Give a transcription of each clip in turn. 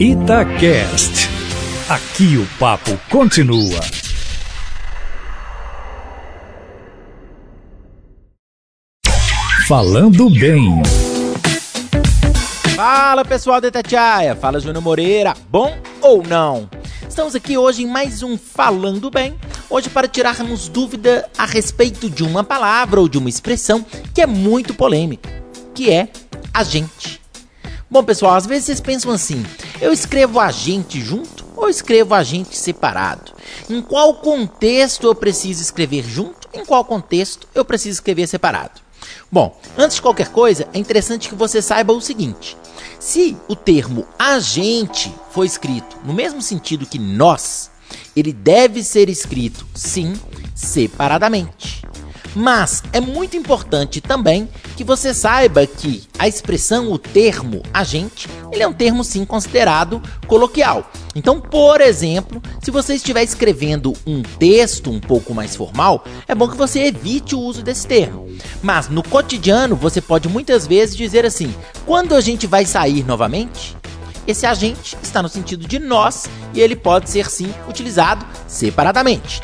Itacast. Aqui o papo continua. Falando bem. Fala pessoal da Itatiaia, fala Júnior Moreira, bom ou não? Estamos aqui hoje em mais um Falando Bem, hoje para tirarmos dúvida a respeito de uma palavra ou de uma expressão que é muito polêmica, que é agente. Bom pessoal, às vezes vocês pensam assim, eu escrevo agente junto ou escrevo agente separado? Em qual contexto eu preciso escrever junto? Em qual contexto eu preciso escrever separado? Bom, antes de qualquer coisa, é interessante que você saiba o seguinte: se o termo agente for escrito no mesmo sentido que nós, ele deve ser escrito, sim, separadamente. Mas é muito importante também que você saiba que a expressão, o termo agente, ele é um termo sim considerado coloquial. Então, por exemplo, se você estiver escrevendo um texto um pouco mais formal, é bom que você evite o uso desse termo. Mas no cotidiano, você pode muitas vezes dizer assim: quando a gente vai sair novamente? Esse agente está no sentido de nós e ele pode ser sim utilizado separadamente.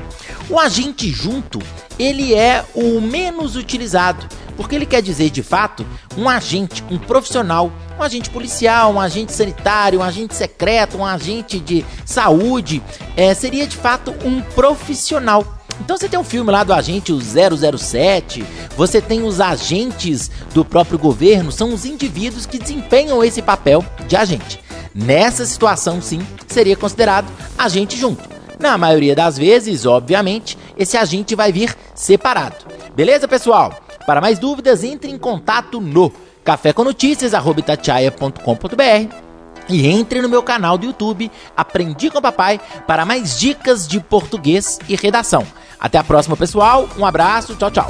O agente junto, ele é o menos utilizado, porque ele quer dizer de fato um agente, um profissional, um agente policial, um agente sanitário, um agente secreto, um agente de saúde, é, seria de fato um profissional. Então você tem um filme lá do agente o 007, você tem os agentes do próprio governo, são os indivíduos que desempenham esse papel de agente. Nessa situação, sim, seria considerado agente junto. Na maioria das vezes, obviamente, esse agente vai vir separado. Beleza, pessoal? Para mais dúvidas, entre em contato no caféconoticias.com.br e entre no meu canal do YouTube Aprendi com Papai para mais dicas de português e redação. Até a próxima, pessoal. Um abraço. Tchau, tchau.